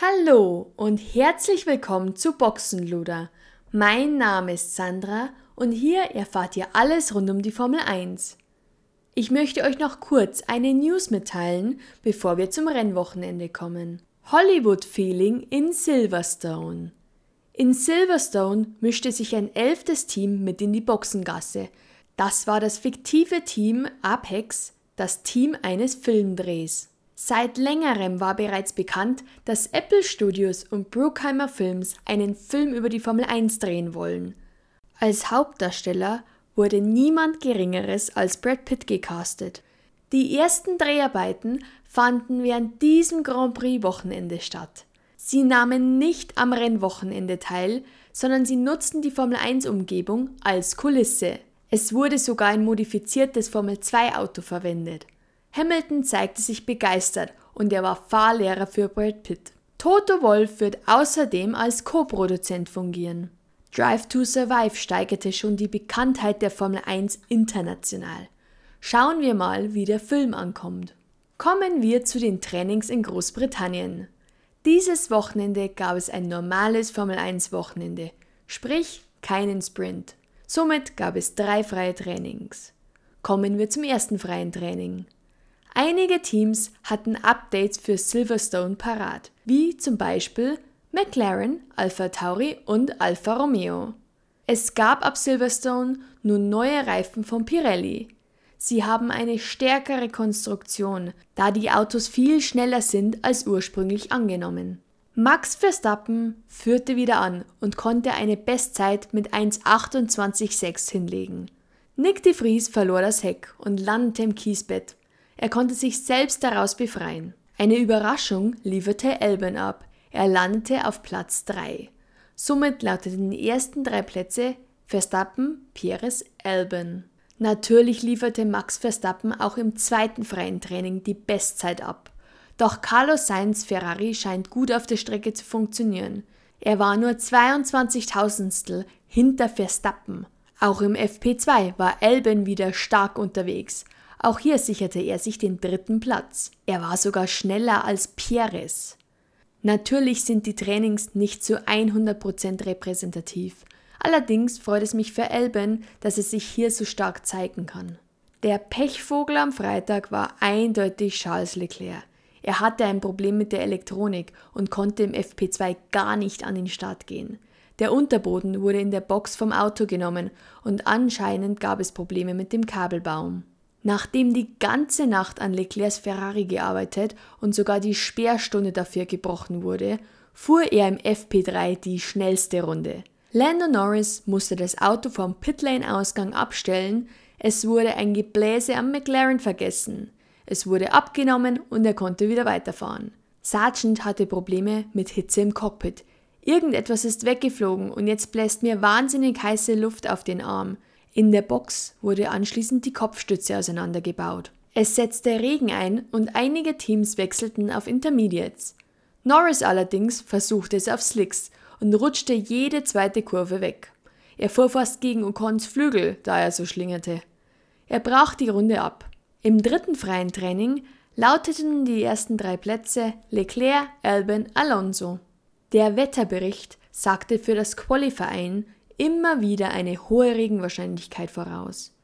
Hallo und herzlich willkommen zu Boxenluder. Mein Name ist Sandra und hier erfahrt ihr alles rund um die Formel 1. Ich möchte euch noch kurz eine News mitteilen, bevor wir zum Rennwochenende kommen. Hollywood Feeling in Silverstone. In Silverstone mischte sich ein elftes Team mit in die Boxengasse. Das war das fiktive Team Apex, das Team eines Filmdrehs. Seit längerem war bereits bekannt, dass Apple Studios und Bruckheimer Films einen Film über die Formel 1 drehen wollen. Als Hauptdarsteller wurde niemand Geringeres als Brad Pitt gecastet. Die ersten Dreharbeiten fanden während diesem Grand Prix Wochenende statt. Sie nahmen nicht am Rennwochenende teil, sondern sie nutzten die Formel 1 Umgebung als Kulisse. Es wurde sogar ein modifiziertes Formel 2 Auto verwendet. Hamilton zeigte sich begeistert und er war Fahrlehrer für Brad Pitt. Toto Wolff wird außerdem als Co-Produzent fungieren. Drive to Survive steigerte schon die Bekanntheit der Formel 1 international. Schauen wir mal, wie der Film ankommt. Kommen wir zu den Trainings in Großbritannien. Dieses Wochenende gab es ein normales Formel 1 Wochenende, sprich keinen Sprint. Somit gab es drei freie Trainings. Kommen wir zum ersten freien Training. Einige Teams hatten Updates für Silverstone parat, wie zum Beispiel McLaren, Alpha Tauri und Alfa Romeo. Es gab ab Silverstone nun neue Reifen von Pirelli. Sie haben eine stärkere Konstruktion, da die Autos viel schneller sind als ursprünglich angenommen. Max Verstappen führte wieder an und konnte eine Bestzeit mit 1,28,6 hinlegen. Nick de Vries verlor das Heck und landete im Kiesbett, er konnte sich selbst daraus befreien. Eine Überraschung lieferte Elben ab. Er landete auf Platz 3. Somit lauteten die ersten drei Plätze Verstappen, Perez, Elben. Natürlich lieferte Max Verstappen auch im zweiten freien Training die Bestzeit ab. Doch Carlos Sainz Ferrari scheint gut auf der Strecke zu funktionieren. Er war nur 22 Tausendstel hinter Verstappen. Auch im FP2 war Elben wieder stark unterwegs. Auch hier sicherte er sich den dritten Platz. Er war sogar schneller als Pierres. Natürlich sind die Trainings nicht zu 100% repräsentativ. Allerdings freut es mich für Elben, dass es sich hier so stark zeigen kann. Der Pechvogel am Freitag war eindeutig Charles Leclerc. Er hatte ein Problem mit der Elektronik und konnte im FP2 gar nicht an den Start gehen. Der Unterboden wurde in der Box vom Auto genommen und anscheinend gab es Probleme mit dem Kabelbaum. Nachdem die ganze Nacht an Leclercs Ferrari gearbeitet und sogar die Sperrstunde dafür gebrochen wurde, fuhr er im FP3 die schnellste Runde. Lando Norris musste das Auto vom Pitlane-Ausgang abstellen, es wurde ein Gebläse am McLaren vergessen, es wurde abgenommen und er konnte wieder weiterfahren. Sargent hatte Probleme mit Hitze im Cockpit. Irgendetwas ist weggeflogen und jetzt bläst mir wahnsinnig heiße Luft auf den Arm. In der Box wurde anschließend die Kopfstütze auseinandergebaut. Es setzte Regen ein und einige Teams wechselten auf Intermediates. Norris allerdings versuchte es auf Slicks und rutschte jede zweite Kurve weg. Er fuhr fast gegen Ocons Flügel, da er so schlingerte. Er brach die Runde ab. Im dritten freien Training lauteten die ersten drei Plätze Leclerc, Albon, Alonso. Der Wetterbericht sagte für das Qualifying immer wieder eine hohe Regenwahrscheinlichkeit voraus.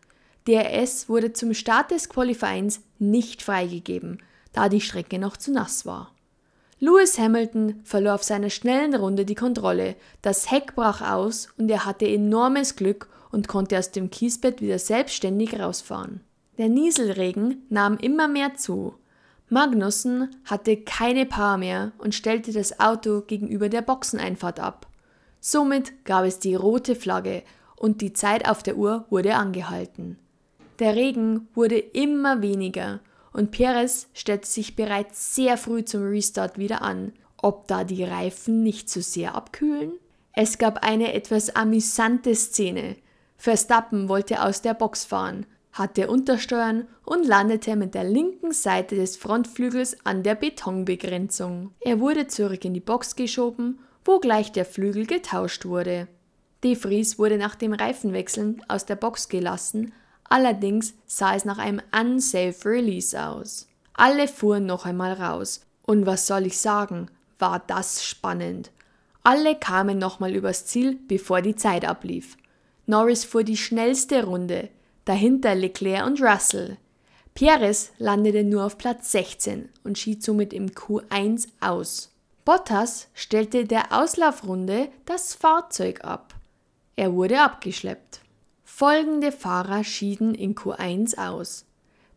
DRS wurde zum Start des Qualifyings nicht freigegeben, da die Strecke noch zu nass war. Lewis Hamilton verlor auf seiner schnellen Runde die Kontrolle, das Heck brach aus und er hatte enormes Glück und konnte aus dem Kiesbett wieder selbstständig rausfahren. Der Nieselregen nahm immer mehr zu. Magnussen hatte keine Power mehr und stellte das Auto gegenüber der Boxeneinfahrt ab. Somit gab es die rote Flagge und die Zeit auf der Uhr wurde angehalten. Der Regen wurde immer weniger und Perez stellte sich bereits sehr früh zum Restart wieder an, ob da die Reifen nicht zu sehr abkühlen? Es gab eine etwas amüsante Szene. Verstappen wollte aus der Box fahren, hatte Untersteuern und landete mit der linken Seite des Frontflügels an der Betonbegrenzung. Er wurde zurück in die Box geschoben wo gleich der Flügel getauscht wurde. De Vries wurde nach dem Reifenwechseln aus der Box gelassen, allerdings sah es nach einem unsafe Release aus. Alle fuhren noch einmal raus, und was soll ich sagen, war das spannend. Alle kamen nochmal übers Ziel, bevor die Zeit ablief. Norris fuhr die schnellste Runde, dahinter Leclerc und Russell. Perez landete nur auf Platz 16 und schied somit im Q1 aus. Bottas stellte der Auslaufrunde das Fahrzeug ab. Er wurde abgeschleppt. Folgende Fahrer schieden in Q1 aus.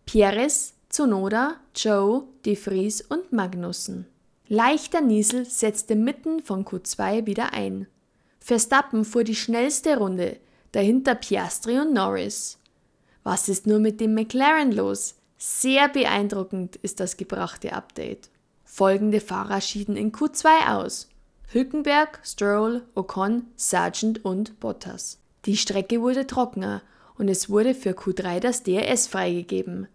Perez, Zunoda, Joe, De Vries und Magnussen. Leichter Niesel setzte mitten von Q2 wieder ein. Verstappen fuhr die schnellste Runde, dahinter Piastri und Norris. Was ist nur mit dem McLaren los? Sehr beeindruckend ist das gebrachte Update. Folgende Fahrer schieden in Q2 aus. Hülkenberg, Stroll, Ocon, Sargent und Bottas. Die Strecke wurde trockener und es wurde für Q3 das DRS freigegeben.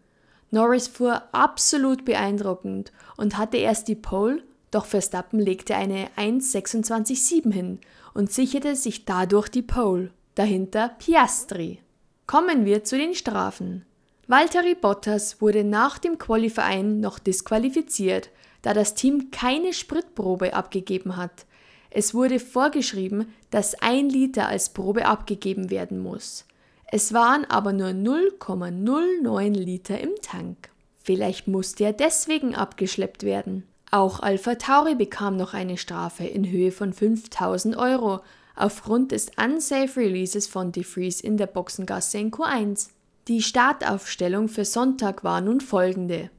Norris fuhr absolut beeindruckend und hatte erst die Pole, doch Verstappen legte eine 1.26.7 hin und sicherte sich dadurch die Pole. Dahinter Piastri. Kommen wir zu den Strafen. Valtteri Bottas wurde nach dem Qualifying noch disqualifiziert, da das Team keine Spritprobe abgegeben hat. Es wurde vorgeschrieben, dass ein Liter als Probe abgegeben werden muss. Es waren aber nur 0,09 Liter im Tank. Vielleicht musste er deswegen abgeschleppt werden. Auch Alpha Tauri bekam noch eine Strafe in Höhe von 5000 Euro aufgrund des Unsafe Releases von DeFreeze in der Boxengasse in Q1. Die Startaufstellung für Sonntag war nun folgende.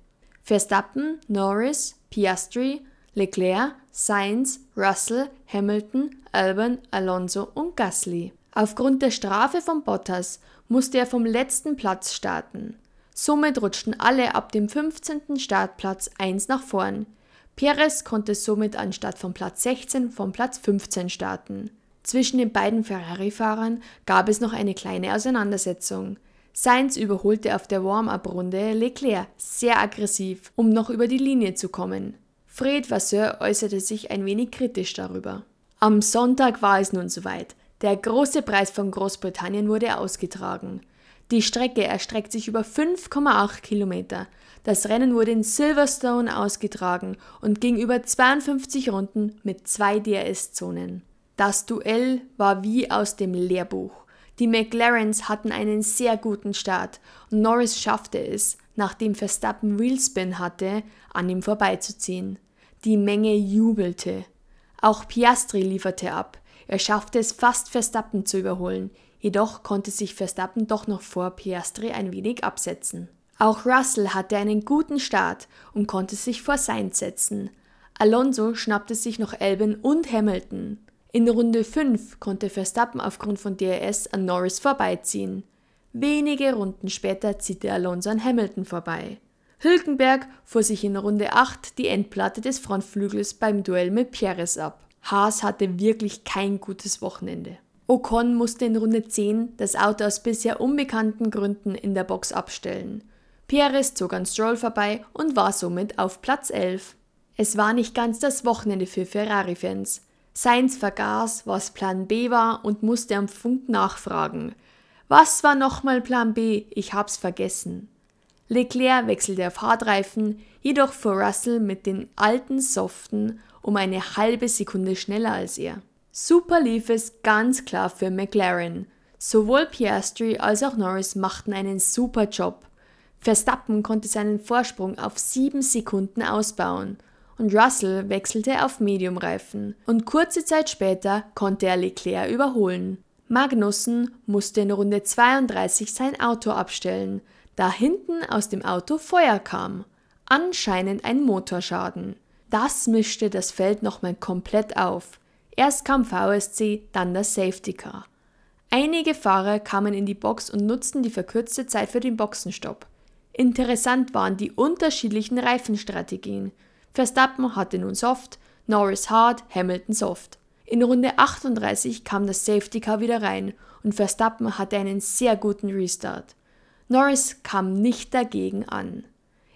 Verstappen, Norris, Piastri, Leclerc, Sainz, Russell, Hamilton, Albon, Alonso und Gasly. Aufgrund der Strafe von Bottas musste er vom letzten Platz starten. Somit rutschten alle ab dem 15. Startplatz 1 nach vorn. Perez konnte somit anstatt von Platz 16 vom Platz 15 starten. Zwischen den beiden Ferrari-Fahrern gab es noch eine kleine Auseinandersetzung. Sainz überholte auf der Warm-up-Runde Leclerc sehr aggressiv, um noch über die Linie zu kommen. Fred Vasseur äußerte sich ein wenig kritisch darüber. Am Sonntag war es nun soweit. Der große Preis von Großbritannien wurde ausgetragen. Die Strecke erstreckt sich über 5,8 Kilometer. Das Rennen wurde in Silverstone ausgetragen und ging über 52 Runden mit zwei DRS-Zonen. Das Duell war wie aus dem Lehrbuch. Die McLarens hatten einen sehr guten Start und Norris schaffte es, nachdem Verstappen Wheelspin hatte, an ihm vorbeizuziehen. Die Menge jubelte. Auch Piastri lieferte ab. Er schaffte es fast Verstappen zu überholen, jedoch konnte sich Verstappen doch noch vor Piastri ein wenig absetzen. Auch Russell hatte einen guten Start und konnte sich vor Sainz setzen. Alonso schnappte sich noch Albon und Hamilton. In Runde 5 konnte Verstappen aufgrund von DRS an Norris vorbeiziehen. Wenige Runden später ziehte Alonso an Hamilton vorbei. Hülkenberg fuhr sich in Runde 8 die Endplatte des Frontflügels beim Duell mit Pierres ab. Haas hatte wirklich kein gutes Wochenende. Ocon musste in Runde 10 das Auto aus bisher unbekannten Gründen in der Box abstellen. Pierres zog an Stroll vorbei und war somit auf Platz 11. Es war nicht ganz das Wochenende für Ferrari-Fans. Sainz vergaß, was Plan B war und musste am Funk nachfragen. Was war nochmal Plan B? Ich hab's vergessen. Leclerc wechselte auf Hardreifen, jedoch fuhr Russell mit den alten Soften um eine halbe Sekunde schneller als er. Super lief es ganz klar für McLaren. Sowohl Piastri als auch Norris machten einen super Job. Verstappen konnte seinen Vorsprung auf sieben Sekunden ausbauen und Russell wechselte auf Mediumreifen und kurze Zeit später konnte er Leclerc überholen. Magnussen musste in Runde 32 sein Auto abstellen, da hinten aus dem Auto Feuer kam. Anscheinend ein Motorschaden. Das mischte das Feld nochmal komplett auf. Erst kam VSC, dann das Safety Car. Einige Fahrer kamen in die Box und nutzten die verkürzte Zeit für den Boxenstopp. Interessant waren die unterschiedlichen Reifenstrategien. Verstappen hatte nun Soft, Norris Hard, Hamilton Soft. In Runde 38 kam das Safety Car wieder rein und Verstappen hatte einen sehr guten Restart. Norris kam nicht dagegen an.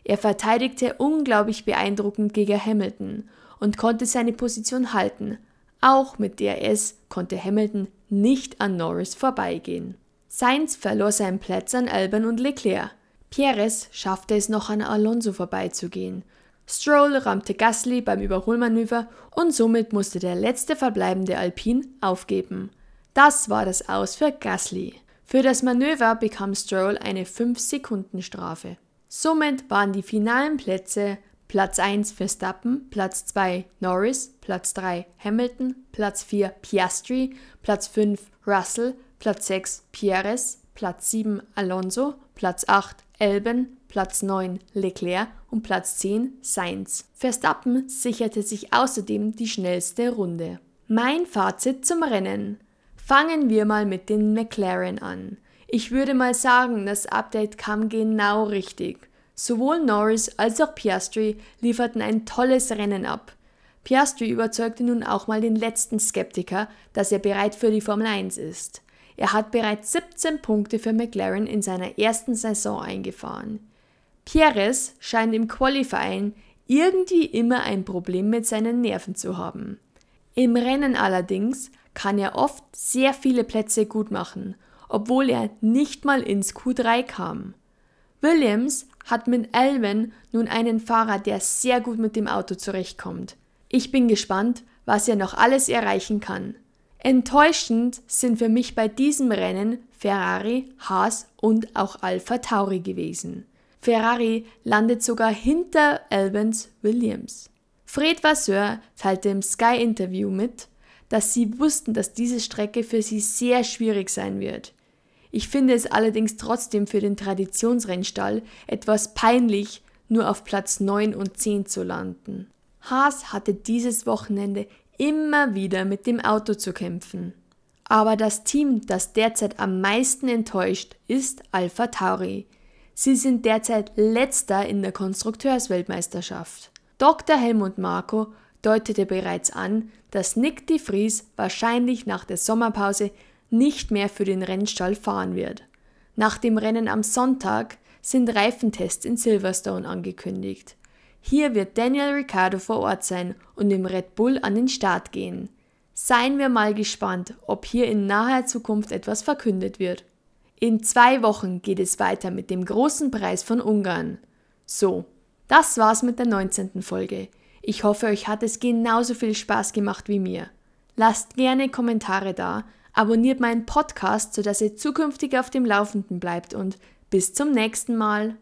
Er verteidigte unglaublich beeindruckend gegen Hamilton und konnte seine Position halten. Auch mit DRS konnte Hamilton nicht an Norris vorbeigehen. Sainz verlor seinen Platz an Albon und Leclerc. Perez schaffte es noch an Alonso vorbeizugehen. Stroll rammte Gasly beim Überholmanöver und somit musste der letzte verbleibende Alpin aufgeben. Das war das Aus für Gasly. Für das Manöver bekam Stroll eine 5-Sekunden-Strafe. Somit waren die finalen Plätze Platz 1 Verstappen, Platz 2 Norris, Platz 3 Hamilton, Platz 4 Piastri, Platz 5 Russell, Platz 6 Pierres, Platz 7 Alonso, Platz 8 Elben, Platz 9 Leclerc und Platz 10 Sainz. Verstappen sicherte sich außerdem die schnellste Runde. Mein Fazit zum Rennen. Fangen wir mal mit den McLaren an. Ich würde mal sagen, das Update kam genau richtig. Sowohl Norris als auch Piastri lieferten ein tolles Rennen ab. Piastri überzeugte nun auch mal den letzten Skeptiker, dass er bereit für die Formel 1 ist. Er hat bereits 17 Punkte für McLaren in seiner ersten Saison eingefahren. Pierres scheint im Qualifying irgendwie immer ein Problem mit seinen Nerven zu haben. Im Rennen allerdings kann er oft sehr viele Plätze gut machen, obwohl er nicht mal ins Q3 kam. Williams hat mit Alvin nun einen Fahrer, der sehr gut mit dem Auto zurechtkommt. Ich bin gespannt, was er noch alles erreichen kann. Enttäuschend sind für mich bei diesem Rennen Ferrari, Haas und auch Alpha Tauri gewesen. Ferrari landet sogar hinter Albans Williams. Fred Vasseur teilte im Sky-Interview mit, dass sie wussten, dass diese Strecke für sie sehr schwierig sein wird. Ich finde es allerdings trotzdem für den Traditionsrennstall etwas peinlich, nur auf Platz 9 und 10 zu landen. Haas hatte dieses Wochenende immer wieder mit dem Auto zu kämpfen. Aber das Team, das derzeit am meisten enttäuscht, ist Alpha Tauri. Sie sind derzeit letzter in der Konstrukteursweltmeisterschaft. Dr. Helmut Marko deutete bereits an, dass Nick de Vries wahrscheinlich nach der Sommerpause nicht mehr für den Rennstall fahren wird. Nach dem Rennen am Sonntag sind Reifentests in Silverstone angekündigt. Hier wird Daniel Ricciardo vor Ort sein und im Red Bull an den Start gehen. Seien wir mal gespannt, ob hier in naher Zukunft etwas verkündet wird. In zwei Wochen geht es weiter mit dem großen Preis von Ungarn. So, das war's mit der 19. Folge. Ich hoffe, euch hat es genauso viel Spaß gemacht wie mir. Lasst gerne Kommentare da, abonniert meinen Podcast, sodass ihr zukünftig auf dem Laufenden bleibt und bis zum nächsten Mal.